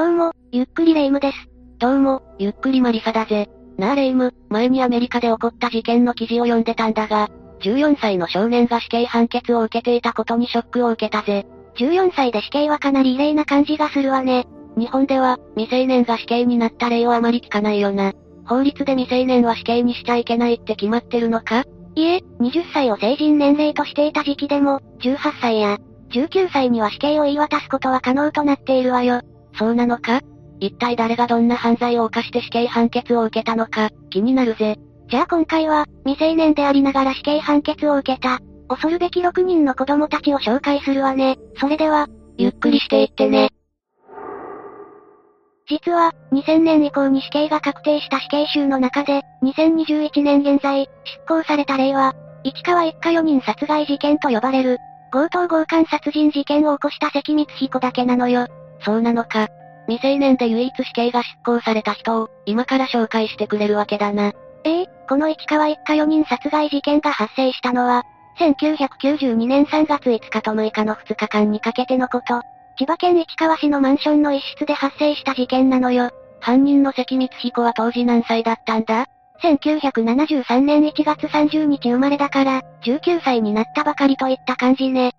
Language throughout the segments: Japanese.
どうも、ゆっくりレ夢ムです。どうも、ゆっくりマリサだぜ。なあレ夢ム、前にアメリカで起こった事件の記事を読んでたんだが、14歳の少年が死刑判決を受けていたことにショックを受けたぜ。14歳で死刑はかなり異例な感じがするわね。日本では、未成年が死刑になった例をあまり聞かないよな。法律で未成年は死刑にしちゃいけないって決まってるのか？いえ、20歳を成人年齢としていた時期でも、18歳や、19歳には死刑を言い渡すことは可能となっているわよ。そうなのか？一体誰がどんな犯罪を犯して死刑判決を受けたのか、気になるぜ。じゃあ今回は、未成年でありながら死刑判決を受けた、恐るべき6人の子供たちを紹介するわね。それでは、ゆっくりしていってね。実は、2000年以降に死刑が確定した死刑囚の中で、2021年現在、執行された例は、市川一家4人殺害事件と呼ばれる、強盗強姦殺人事件を起こした関光彦だけなのよ。そうなのか。未成年で唯一死刑が執行された人を、今から紹介してくれるわけだな。ええこの市川一家4人殺害事件が発生したのは、1992年3月5日と6日の2日間にかけてのこと。千葉県市川市のマンションの一室で発生した事件なのよ。犯人の関光彦は当時何歳だったんだ？1973年1月30日生まれだから、19歳になったばかりといった感じね。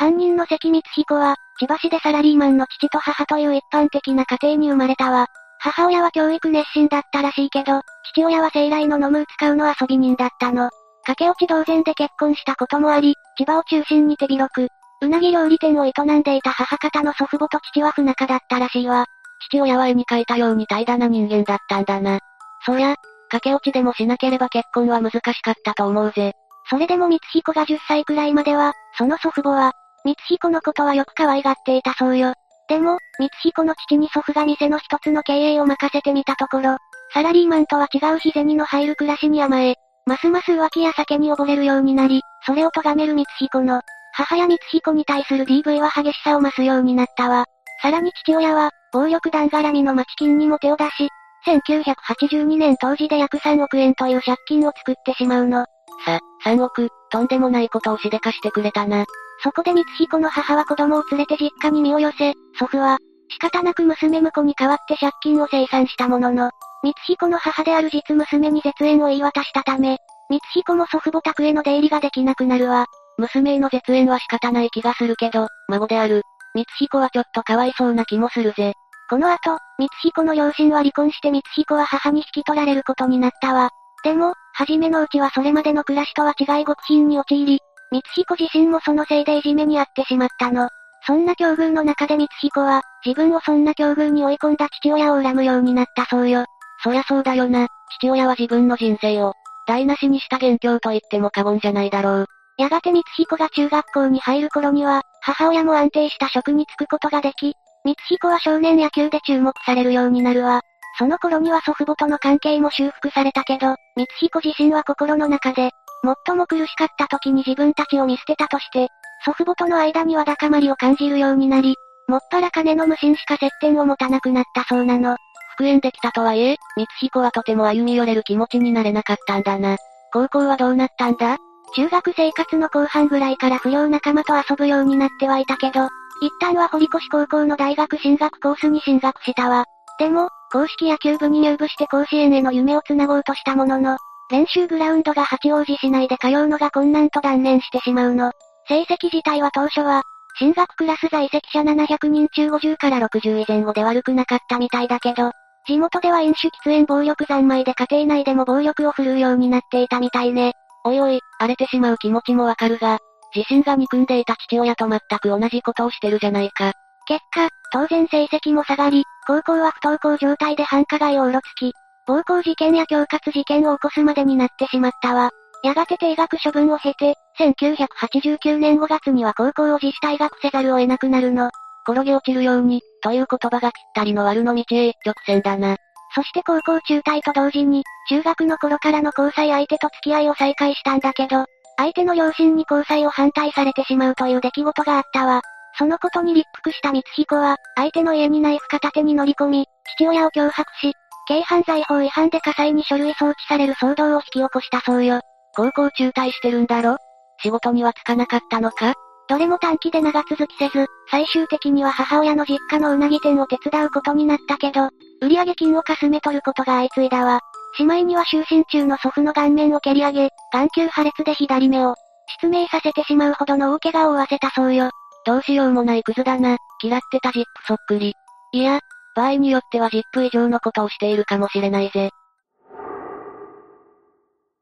犯人の関光彦は、千葉市でサラリーマンの父と母という一般的な家庭に生まれたわ。母親は教育熱心だったらしいけど、父親は生来の飲む使うの遊び人だったの。駆け落ち同然で結婚したこともあり、千葉を中心に手広く、うなぎ料理店を営んでいた母方の祖父母と父は不仲だったらしいわ。父親は絵に描いたように怠惰な人間だったんだな。そりゃ、駆け落ちでもしなければ結婚は難しかったと思うぜ。それでも光彦が10歳くらいまでは、その祖父母は、光彦のことはよく可愛がっていたそうよ。でも、光彦の父に祖父が店の一つの経営を任せてみたところ、サラリーマンとは違う日銭の入る暮らしに甘え、ますます浮気や酒に溺れるようになり、それを咎める光彦の、母や光彦に対する DV は激しさを増すようになったわ。さらに父親は、暴力団絡みの町金にも手を出し、1982年当時で約3億円という借金を作ってしまうの。さ、3億、とんでもないことをしでかしてくれたな。そこで光彦の母は子供を連れて実家に身を寄せ、祖父は、仕方なく娘婿に代わって借金を清算したものの、光彦の母である実娘に絶縁を言い渡したため、光彦も祖父母宅への出入りができなくなるわ。娘への絶縁は仕方ない気がするけど、孫である。光彦はちょっとかわいそうな気もするぜ。この後、光彦の両親は離婚して光彦は母に引き取られることになったわ。でも、初めのうちはそれまでの暮らしとは違い極貧に陥り、光彦自身もそのせいでいじめにあってしまったの。そんな境遇の中で光彦は、自分をそんな境遇に追い込んだ父親を恨むようになったそうよ。そりゃそうだよな。父親は自分の人生を、台無しにした元凶と言っても過言じゃないだろう。やがて光彦が中学校に入る頃には、母親も安定した職に就くことができ、光彦は少年野球で注目されるようになるわ。その頃には祖父母との関係も修復されたけど、光彦自身は心の中で、最も苦しかった時に自分たちを見捨てたとして、祖父母との間には高まりを感じるようになり、もっぱら金の無心しか接点を持たなくなったそうなの。復縁できたとはいえ、光彦はとても歩み寄れる気持ちになれなかったんだな。高校はどうなったんだ？中学生活の後半ぐらいから不良仲間と遊ぶようになってはいたけど、一旦は堀越高校の大学進学コースに進学したわ。でも、公式野球部に入部して甲子園への夢を繋ごうとしたものの、練習グラウンドが八王子市内で通うのが困難と断念してしまうの。成績自体は当初は、進学クラス在籍者700人中50から60以前後で悪くなかったみたいだけど、地元では飲酒喫煙暴力三昧で家庭内でも暴力を振るうようになっていたみたいね。おいおい、荒れてしまう気持ちもわかるが、自身が憎んでいた父親と全く同じことをしてるじゃないか。結果、当然成績も下がり、高校は不登校状態で繁華街をうろつき、暴行事件や恐喝事件を起こすまでになってしまったわ。やがて定額処分を経て、1989年5月には高校を自主退学せざるを得なくなるの。転げ落ちるように、という言葉がぴったりの悪の道へ一直線だな。そして高校中退と同時に、中学の頃からの交際相手と付き合いを再開したんだけど、相手の両親に交際を反対されてしまうという出来事があったわ。そのことに立腹した光彦は、相手の家にナイフ片手に乗り込み、父親を脅迫し、軽犯罪法違反で火災に書類送致される騒動を引き起こしたそうよ。高校中退してるんだろ？仕事にはつかなかったのか？どれも短期で長続きせず、最終的には母親の実家のうなぎ店を手伝うことになったけど、売上金をかすめ取ることが相次いだわ。しまいには就寝中の祖父の顔面を蹴り上げ、眼球破裂で左目を、失明させてしまうほどの大怪我を負わせたそうよ。どうしようもないクズだな、嫌ってたジップそっくり。いや、場合によってはジップ以上のことをしているかもしれないぜ。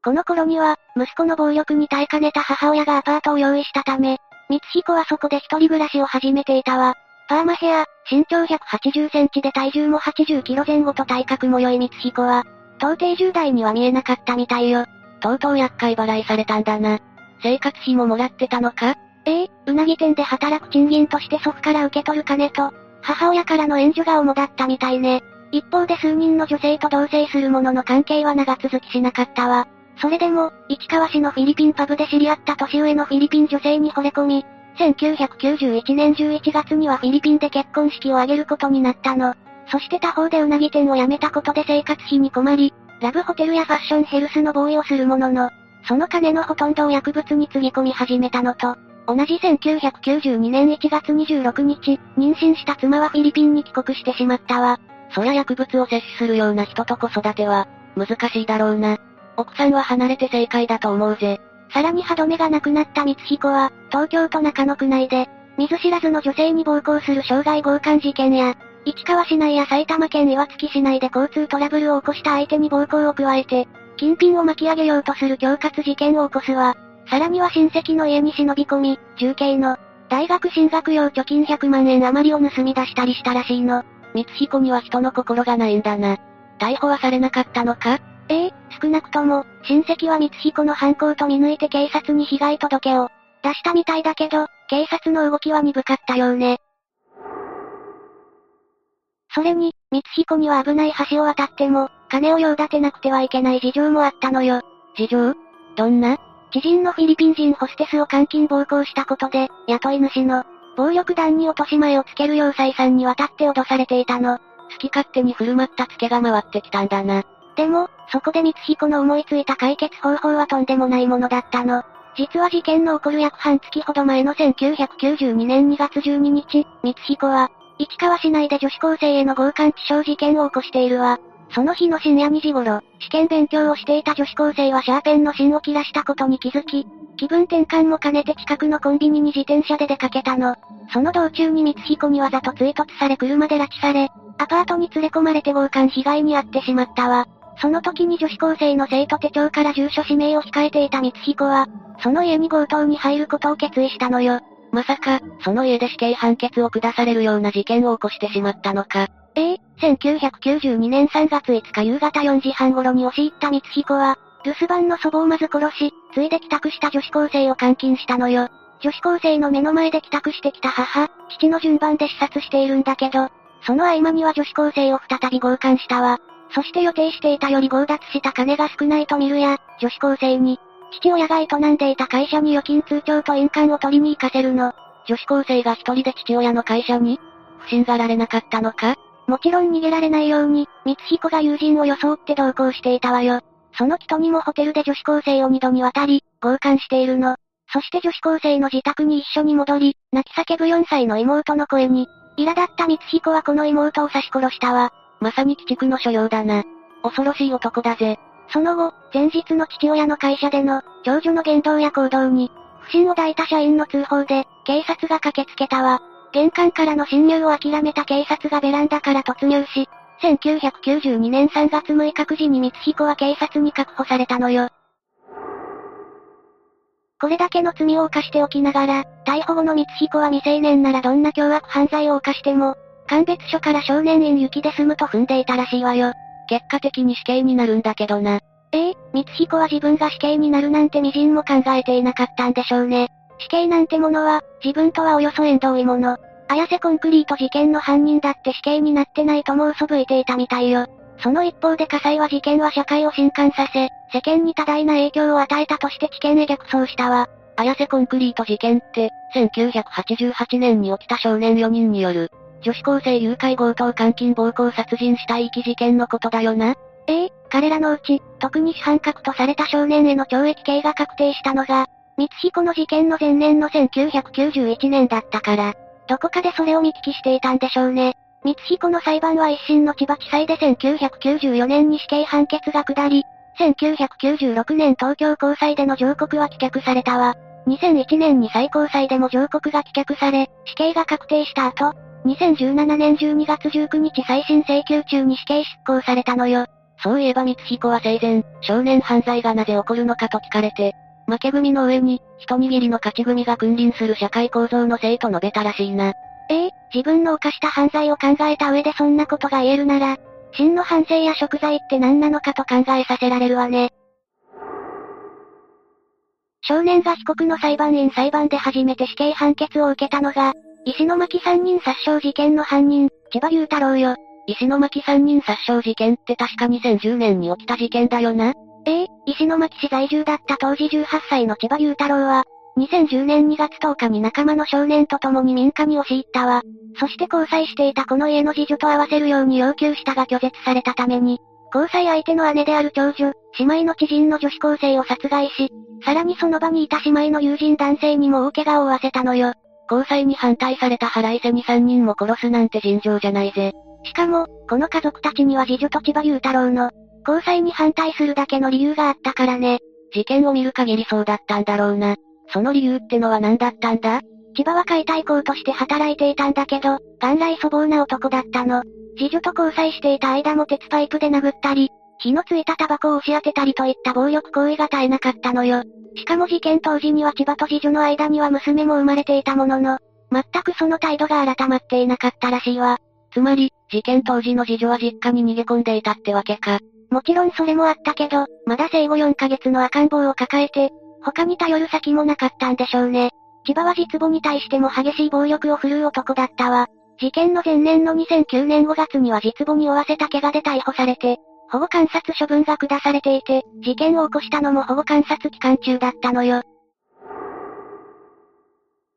この頃には、息子の暴力に耐えかねた母親がアパートを用意したため、光彦はそこで一人暮らしを始めていたわ。パーマヘア、身長180センチで体重も80キロ前後と体格も良い光彦は、到底10代には見えなかったみたいよ。とうとう厄介払いされたんだな。生活費ももらってたのか？ええうなぎ店で働く賃金として祖父から受け取る金と、母親からの援助が主だったみたいね。一方で数人の女性と同棲する者の関係は長続きしなかったわ。それでも、市川市のフィリピンパブで知り合った年上のフィリピン女性に惚れ込み、1991年11月にはフィリピンで結婚式を挙げることになったの。そして他方でうなぎ店を辞めたことで生活費に困り、ラブホテルやファッションヘルスのボーイをするものの、その金のほとんどを薬物につぎ込み始めたのと、同じ1992年1月26日、妊娠した妻はフィリピンに帰国してしまったわ。そりゃ薬物を摂取するような人と子育ては、難しいだろうな。奥さんは離れて正解だと思うぜ。さらに歯止めがなくなった光彦は、東京都中野区内で、見ず知らずの女性に暴行する傷害強姦事件や、市川市内や埼玉県岩槻市内で交通トラブルを起こした相手に暴行を加えて、金品を巻き上げようとする恐喝事件を起こすわ。さらには親戚の家に忍び込み、重慶の、大学進学用貯金100万円余りを盗み出したりしたらしいの。光彦には人の心がないんだな。逮捕はされなかったのか？ええ、少なくとも、親戚は光彦の犯行と見抜いて警察に被害届を出したみたいだけど、警察の動きは鈍かったようね。それに、光彦には危ない橋を渡っても、金を用立てなくてはいけない事情もあったのよ。事情？どんな？知人のフィリピン人ホステスを監禁暴行したことで、雇い主の、暴力団に落とし前をつけるよう再三にわたって脅されていたの。好き勝手に振る舞ったツケが回ってきたんだな。でも、そこで光彦の思いついた解決方法はとんでもないものだったの。実は事件の起こる約半月ほど前の1992年2月12日、光彦は、市川市内で女子高生への強姦致傷事件を起こしているわ。その日の深夜2時頃、試験勉強をしていた女子高生はシャーペンの芯を切らしたことに気づき、気分転換も兼ねて近くのコンビニに自転車で出かけたの。その道中に光彦にわざと追突され車で拉致され、アパートに連れ込まれて強姦被害に遭ってしまったわ。その時に女子高生の生徒手帳から住所氏名を控えていた光彦は、その家に強盗に入ることを決意したのよ。まさか、その家で死刑判決を下されるような事件を起こしてしまったのか。ええ1992年3月5日夕方4時半頃に押し入った光彦は、留守番の祖母をまず殺し、ついで帰宅した女子高生を監禁したのよ。女子高生の目の前で帰宅してきた母、父の順番で視察しているんだけど、その合間には女子高生を再び強姦したわ。そして予定していたより強奪した金が少ないと見るや、女子高生に、父親が営んでいた会社に預金通帳と印鑑を取りに行かせるの。女子高生が一人で父親の会社に？不審がられなかったのか？もちろん逃げられないように、光彦が友人を装って同行していたわよ。その人にもホテルで女子高生を二度にわたり、強姦しているの。そして女子高生の自宅に一緒に戻り、泣き叫ぶ4歳の妹の声に、苛立った光彦はこの妹を刺し殺したわ。まさに鬼畜の所用だな。恐ろしい男だぜ。その後、前日の父親の会社での、長女の言動や行動に、不審を抱いた社員の通報で、警察が駆けつけたわ。玄関からの侵入を諦めた警察がベランダから突入し、1992年3月6日9時に光彦は警察に確保されたのよ。これだけの罪を犯しておきながら、逮捕後の光彦は未成年ならどんな凶悪犯罪を犯しても、鑑別所から少年院行きで済むと踏んでいたらしいわよ。結果的に死刑になるんだけどな。ええ光彦は自分が死刑になるなんて微塵も考えていなかったんでしょうね。死刑なんてものは、自分とはおよそ縁遠いもの。綾瀬コンクリート事件の犯人だって死刑になってないとも嘘吹いていたみたいよ。その一方で火災は事件は社会を震撼させ、世間に多大な影響を与えたとして知見へ逆走したわ。綾瀬コンクリート事件って、1988年に起きた少年4人による、女子高生誘拐強盗監禁暴行殺人死体遺棄事件のことだよな。ええ彼らのうち、特に主犯格とされた少年への懲役刑が確定したのが、光彦の事件の前年の1991年だったから、どこかでそれを見聞きしていたんでしょうね。光彦の裁判は一審の千葉地裁で1994年に死刑判決が下り、1996年東京高裁での上告は棄却されたわ。2001年に最高裁でも上告が棄却され、死刑が確定した後、2017年12月19日再審請求中に死刑執行されたのよ。そういえば光彦は生前、少年犯罪がなぜ起こるのかと聞かれて、負け組の上に、一握りの勝ち組が君臨する社会構造のせいと述べたらしいな。ええ自分の犯した犯罪を考えた上でそんなことが言えるなら、真の反省や贖罪って何なのかと考えさせられるわね。少年が被告の裁判員裁判で初めて死刑判決を受けたのが、石巻三人殺傷事件の犯人、千葉雄太郎よ。石巻三人殺傷事件って確か2010年に起きた事件だよな。ええ石巻市在住だった当時18歳の千葉雄太郎は、2010年2月10日に仲間の少年と共に民家に押し入ったわ。そして交際していたこの家の次女と合わせるように要求したが拒絶されたために、交際相手の姉である長女、姉妹の知人の女子高生を殺害し、さらにその場にいた姉妹の友人男性にも大怪我を負わせたのよ。交際に反対された腹いせに3人も殺すなんて尋常じゃないぜ。しかも、この家族たちには次女と千葉雄太郎の、交際に反対するだけの理由があったからね。事件を見る限りそうだったんだろうな。その理由ってのは何だったんだ？千葉は解体工として働いていたんだけど、元来粗暴な男だったの。次女と交際していた間も鉄パイプで殴ったり、火のついたタバコを押し当てたりといった暴力行為が絶えなかったのよ。しかも事件当時には千葉と次女の間には娘も生まれていたものの、全くその態度が改まっていなかったらしいわ。つまり、事件当時の次女は実家に逃げ込んでいたってわけか。もちろんそれもあったけど、まだ生後4ヶ月の赤ん坊を抱えて、他に頼る先もなかったんでしょうね。千葉は実母に対しても激しい暴力を振るう男だったわ。事件の前年の2009年5月には実母に負わせた怪我で逮捕されて、保護観察処分が下されていて、事件を起こしたのも保護観察期間中だったのよ。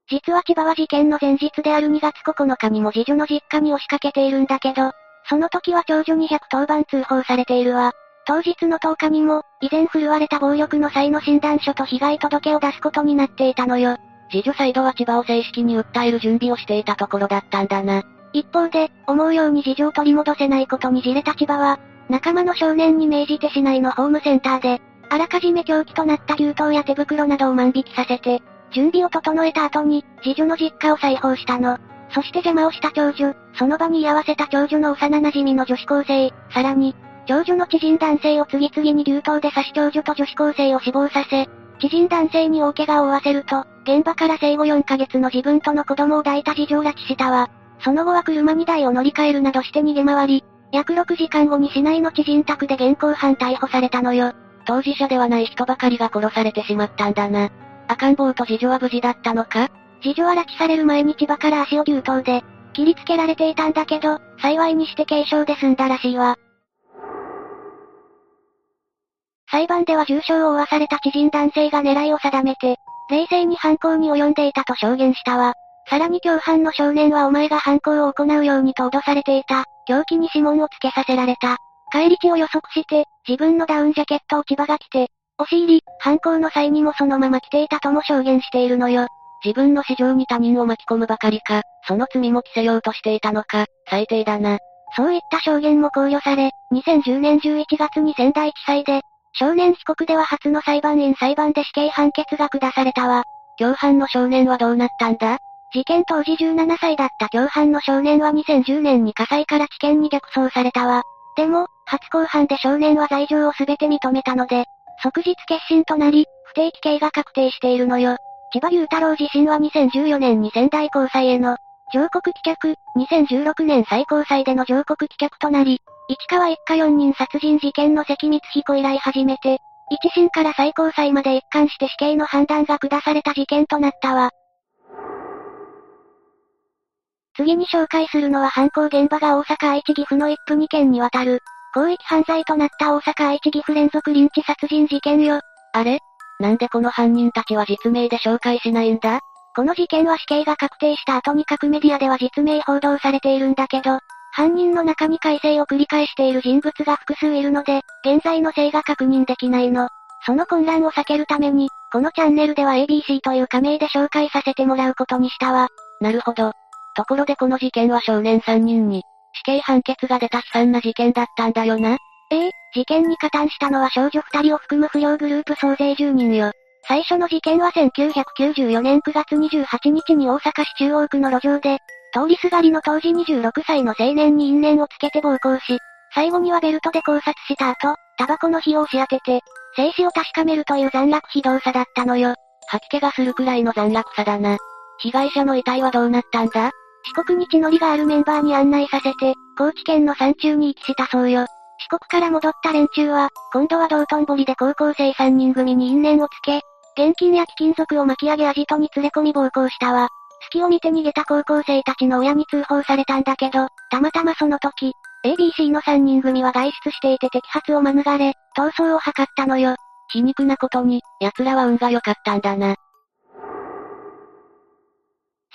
実は千葉は事件の前日である2月9日にも次女の実家に押しかけているんだけど、その時は長女に110番通報されているわ。当日の10日にも、以前振るわれた暴力の際の診断書と被害届を出すことになっていたのよ。次女サイドは千葉を正式に訴える準備をしていたところだったんだな。一方で、思うように事情を取り戻せないことにじれた千葉は、仲間の少年に命じて市内のホームセンターで、あらかじめ凶器となった牛刀や手袋などを万引きさせて、準備を整えた後に、次女の実家を再訪したの。そして邪魔をした長女、その場に居合わせた長女の幼馴染の女子高生、さらに、長女の知人男性を次々に流刀で刺し長女と女子高生を死亡させ、知人男性に大怪我を負わせると、現場から生後4ヶ月の自分との子供を抱いた事情拉致したわ。その後は車2台を乗り換えるなどして逃げ回り、約6時間後に市内の知人宅で現行犯逮捕されたのよ。当事者ではない人ばかりが殺されてしまったんだな。赤ん坊と次女は無事だったのか？次女は拉致される前に千葉から足を牛刀で、切りつけられていたんだけど、幸いにして軽傷で済んだらしいわ。裁判では重傷を負わされた知人男性が狙いを定めて、冷静に犯行に及んでいたと証言したわ。さらに共犯の少年はお前が犯行を行うようにと脅されていた。凶器に指紋をつけさせられた。帰り地を予測して、自分のダウンジャケットを千葉が着て、押し入り、犯行の際にもそのまま着ていたとも証言しているのよ。自分の市場に他人を巻き込むばかりか、その罪も着せようとしていたのか、最低だな。そういった証言も考慮され、2010年11月に仙台地裁で、少年被告では初の裁判員裁判で死刑判決が下されたわ。共犯の少年はどうなったんだ？事件当時17歳だった共犯の少年は2010年に火災から地検に逆走されたわ。でも、初公判で少年は罪状をすべて認めたので、即日決心となり、不定期刑が確定しているのよ。千葉雄太郎自身は2014年に仙台高裁への上告棄却、2016年最高裁での上告棄却となり、市川一家4人殺人事件の関光彦以来初めて、一審から最高裁まで一貫して死刑の判断が下された事件となったわ。次に紹介するのは犯行現場が大阪愛知岐阜の一府二県にわたる、広域犯罪となった大阪愛知岐阜連続臨地殺人事件よ。あれ？なんでこの犯人たちは実名で紹介しないんだ？この事件は死刑が確定した後に各メディアでは実名報道されているんだけど、犯人の中に改正を繰り返している人物が複数いるので、現在の性が確認できないの。その混乱を避けるために、このチャンネルでは ABC という仮名で紹介させてもらうことにしたわ。なるほど。ところでこの事件は少年3人に、死刑判決が出た悲惨な事件だったんだよな。ええ事件に加担したのは少女2人を含む不良グループ総勢10人よ。最初の事件は1994年9月28日に大阪市中央区の路上で、通りすがりの当時26歳の青年に因縁をつけて暴行し、最後にはベルトで考察した後、タバコの火を押し当てて、静止を確かめるという残虐非道さだったのよ。吐き気がするくらいの残虐さだな。被害者の遺体はどうなったんだ？四国に血のりがあるメンバーに案内させて、高知県の山中に遺棄したそうよ。四国から戻った連中は、今度は道頓堀で高校生3人組に因縁をつけ、現金や貴金属を巻き上げアジトに連れ込み暴行したわ。隙を見て逃げた高校生たちの親に通報されたんだけど、たまたまその時、ABC の3人組は外出していて摘発を免れ、逃走を図ったのよ。皮肉なことに、奴らは運が良かったんだな。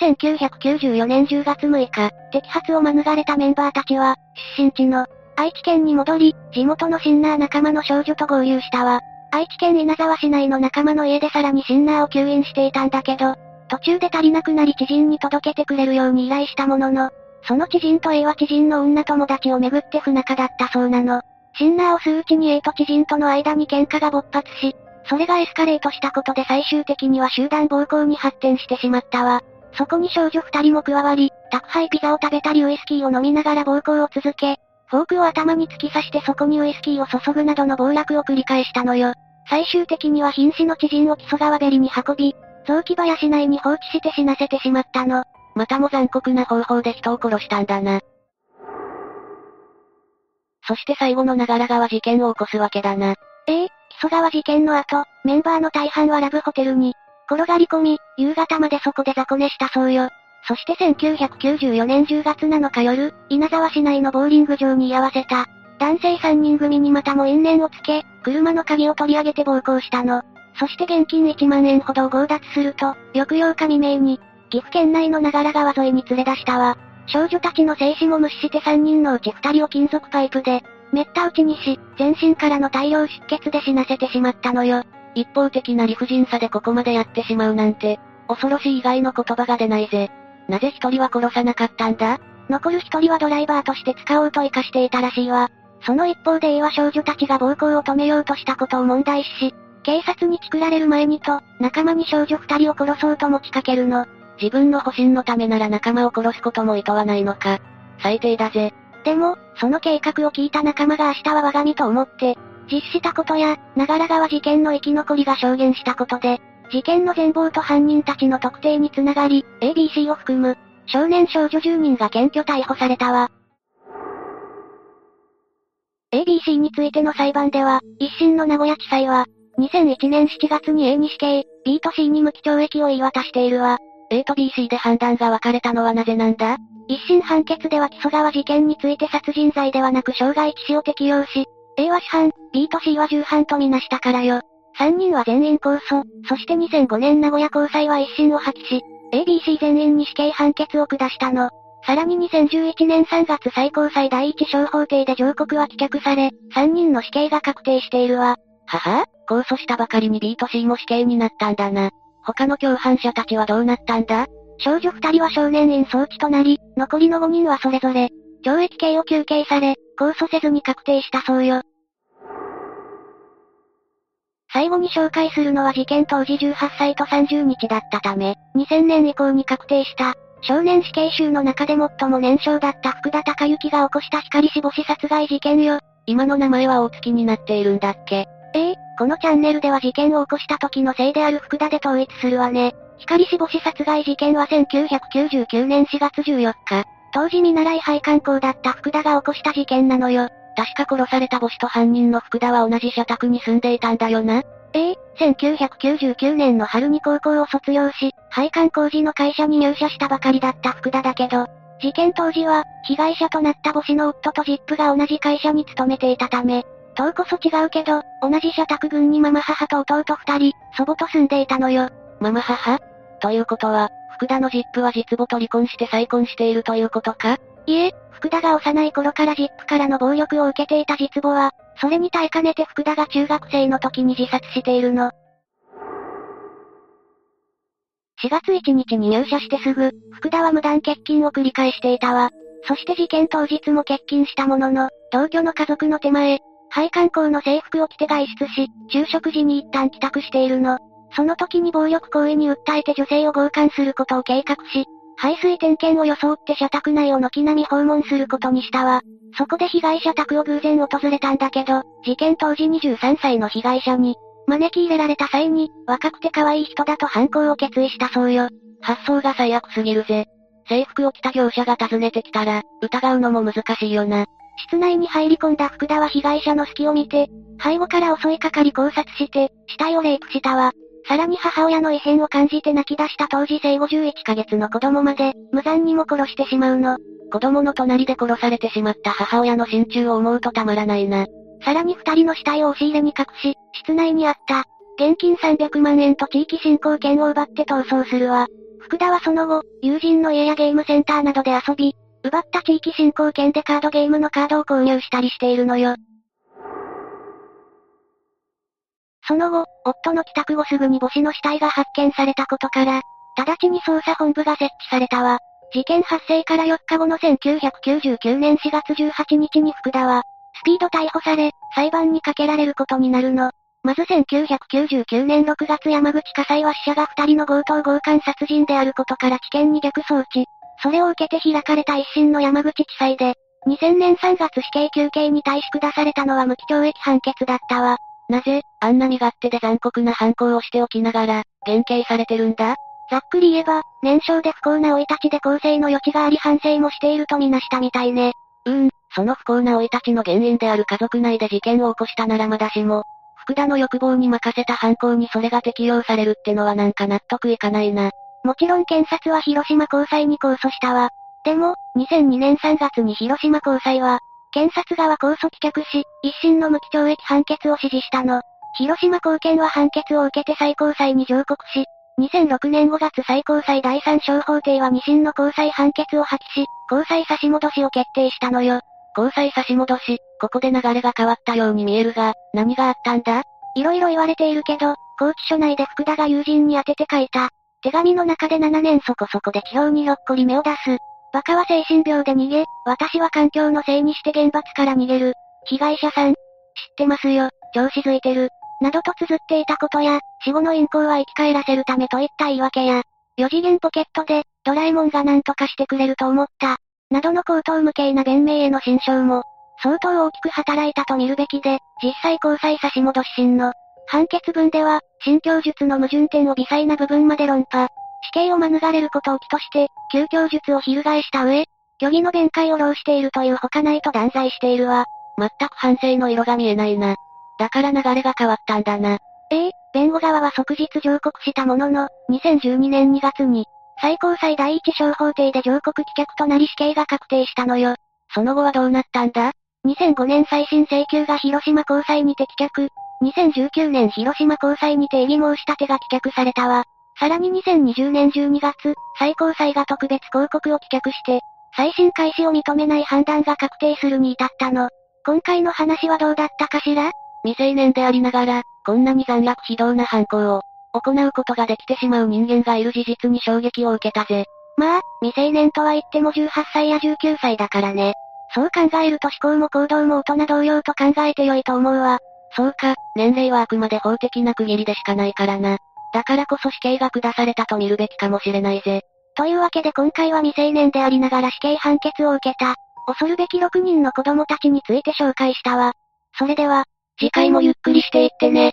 1994年10月6日、摘発を免れたメンバーたちは、出身地の、愛知県に戻り、地元のシンナー仲間の少女と合流したわ。愛知県稲沢市内の仲間の家でさらにシンナーを吸引していたんだけど、途中で足りなくなり知人に届けてくれるように依頼したものの、その知人と A は知人の女友達をめぐって不仲だったそうなの。シンナーを吸ううちに A と知人との間に喧嘩が勃発し、それがエスカレートしたことで最終的には集団暴行に発展してしまったわ。そこに少女二人も加わり、宅配ピザを食べたりウイスキーを飲みながら暴行を続け、フォークを頭に突き刺してそこにウイスキーを注ぐなどの暴落を繰り返したのよ。最終的には瀕死の知人を木曽川べりに運び、雑木林内に放置して死なせてしまったの。またも残酷な方法で人を殺したんだな。そして最後の長良川事件を起こすわけだな。ええ木曽川事件の後、メンバーの大半はラブホテルに、転がり込み、夕方までそこで雑魚寝したそうよ。そして1994年10月7日夜、稲沢市内のボーリング場に居合わせた、男性3人組にまたも因縁をつけ、車の鍵を取り上げて暴行したの。そして現金1万円ほどを強奪すると、翌8日未明に、岐阜県内の長良川沿いに連れ出したわ。少女たちの静止も無視して3人のうち2人を金属パイプで、めった打ちにし、全身からの大量出血で死なせてしまったのよ。一方的な理不尽さでここまでやってしまうなんて、恐ろしい以外の言葉が出ないぜ。なぜ一人は殺さなかったんだ？残る一人はドライバーとして使おうと活かしていたらしいわ。その一方で A は少女たちが暴行を止めようとしたことを問題視し、警察に作られる前にと、仲間に少女二人を殺そうと持ちかけるの。自分の保身のためなら仲間を殺すことも厭わないのか。最低だぜ。でも、その計画を聞いた仲間が明日は我が身と思って、実したことや、長良川事件の生き残りが証言したことで、事件の全貌と犯人たちの特定につながり、ABC を含む、少年少女10人が検挙逮捕されたわ。ABC についての裁判では、一審の名古屋地裁は、2001年7月に A に死刑、B と C に無期懲役を言い渡しているわ。A と BC で判断が分かれたのはなぜなんだ？一審判決では木曽川事件について殺人罪ではなく傷害致死を適用し、A は死犯、B と C は重犯とみなしたからよ。3人は全員控訴、そして2005年名古屋高裁は一審を破棄し、ABC 全員に死刑判決を下したの。さらに2011年3月最高裁第一小法廷で上告は棄却され、3人の死刑が確定しているわ。はは控訴したばかりに B と C も死刑になったんだな。他の共犯者たちはどうなったんだ？少女二人は少年院送致となり、残りの5人はそれぞれ、懲役刑を求刑され、控訴せずに確定したそうよ。最後に紹介するのは事件当時18歳と30日だったため、2000年以降に確定した、少年死刑囚の中で最も年少だった福田孝之が起こした光死母子殺害事件よ。今の名前は大月になっているんだっけ？ええこのチャンネルでは事件を起こした時のせいである福田で統一するわね。光死母子殺害事件は1999年4月14日、当時見習い配管工だった福田が起こした事件なのよ。確か殺された母子と犯人の福田は同じ社宅に住んでいたんだよな。ええ1999年の春に高校を卒業し、配管工事の会社に入社したばかりだった福田だけど、事件当時は、被害者となった母子の夫とジップが同じ会社に勤めていたため、党こそ違うけど、同じ社宅群にママ母と弟二人、祖母と住んでいたのよ。ママ母？ということは、福田のジップは実母と離婚して再婚しているということか？いえ、福田が幼い頃からジップからの暴力を受けていた実母は、それに耐えかねて福田が中学生の時に自殺しているの。4月1日に入社してすぐ、福田は無断欠勤を繰り返していたわ。そして事件当日も欠勤したものの、同居の家族の手前、配管工の制服を着て外出し、昼食時に一旦帰宅しているの。その時に暴力行為に訴えて女性を強姦することを計画し、排水点検を装って社宅内を軒並み訪問することにしたわ。そこで被害者宅を偶然訪れたんだけど、事件当時23歳の被害者に、招き入れられた際に、若くて可愛い人だと犯行を決意したそうよ。発想が最悪すぎるぜ。制服を着た業者が訪ねてきたら、疑うのも難しいよな。室内に入り込んだ福田は被害者の隙を見て、背後から襲いかかり考察して、死体をレイプしたわ。さらに母親の異変を感じて泣き出した当時生後11ヶ月の子供まで、無残にも殺してしまうの。子供の隣で殺されてしまった母親の心中を思うとたまらないな。さらに二人の死体を押し入れに隠し、室内にあった、現金300万円と地域振興券を奪って逃走するわ。福田はその後、友人の家やゲームセンターなどで遊び、奪った地域振興券でカードゲームのカードを購入したりしているのよ。その後、夫の帰宅後すぐに母子の死体が発見されたことから、直ちに捜査本部が設置されたわ。事件発生から4日後の1999年4月18日に福田は、スピード逮捕され、裁判にかけられることになるの。まず1999年6月山口火災は死者が2人の強盗強姦殺人であることから危険に逆装置。それを受けて開かれた一審の山口地裁で、2000年3月死刑休刑に対し下されたのは無期懲役判決だったわ。なぜ、あんな身勝手で残酷な犯行をしておきながら、減刑されてるんだ？ざっくり言えば、年少で不幸な老いたちで更生の余地があり反省もしているとみなしたみたいね。うーん、その不幸な老いたちの原因である家族内で事件を起こしたならまだしも、福田の欲望に任せた犯行にそれが適用されるってのはなんか納得いかないな。もちろん検察は広島高裁に控訴したわ。でも、2002年3月に広島高裁は、検察側控訴棄却し、一審の無期懲役判決を指示したの。広島高検は判決を受けて最高裁に上告し、2006年5月最高裁第三小法廷は二審の高裁判決を破棄し、高裁差し戻しを決定したのよ。高裁差し戻し、ここで流れが変わったように見えるが、何があったんだ？色々言われているけど、拘置所内で福田が友人に宛てて書いた。手紙の中で7年そこそこで地表にひょっこり目を出す。バカは精神病で逃げ、私は環境のせいにして厳罰から逃げる。被害者さん。知ってますよ、調子づいてる。などと綴っていたことや、死後の陰行は生き返らせるためといった言い訳や、4次元ポケットで、ドラえもんが何とかしてくれると思った。などの口頭無形な弁明への心証も、相当大きく働いたと見るべきで、実際交際差し戻し審の、判決文では、新供述の矛盾点を微細な部分まで論破。死刑を免れることを起として、急供述を翻した上、虚偽の弁解を浪しているという他ないと断罪しているわ。全く反省の色が見えないな。だから流れが変わったんだな。ええ弁護側は即日上告したものの、2012年2月に、最高裁第一小法廷で上告棄却となり死刑が確定したのよ。その後はどうなったんだ ?2005 年再審請求が広島高裁にて棄却。2019年広島高裁にて異議申し立てが棄却されたわ。さらに2020年12月、最高裁が特別抗告を棄却して、再審開始を認めない判断が確定するに至ったの。今回の話はどうだったかしら？未成年でありながら、こんなに残虐非道な犯行を、行うことができてしまう人間がいる事実に衝撃を受けたぜ。まあ、未成年とは言っても18歳や19歳だからね。そう考えると思考も行動も大人同様と考えてよいと思うわ。そうか、年齢はあくまで法的な区切りでしかないからな。だからこそ死刑が下されたと見るべきかもしれないぜ。というわけで今回は未成年でありながら死刑判決を受けた、恐るべき6人の子供たちについて紹介したわ。それでは、次回もゆっくりしていってね。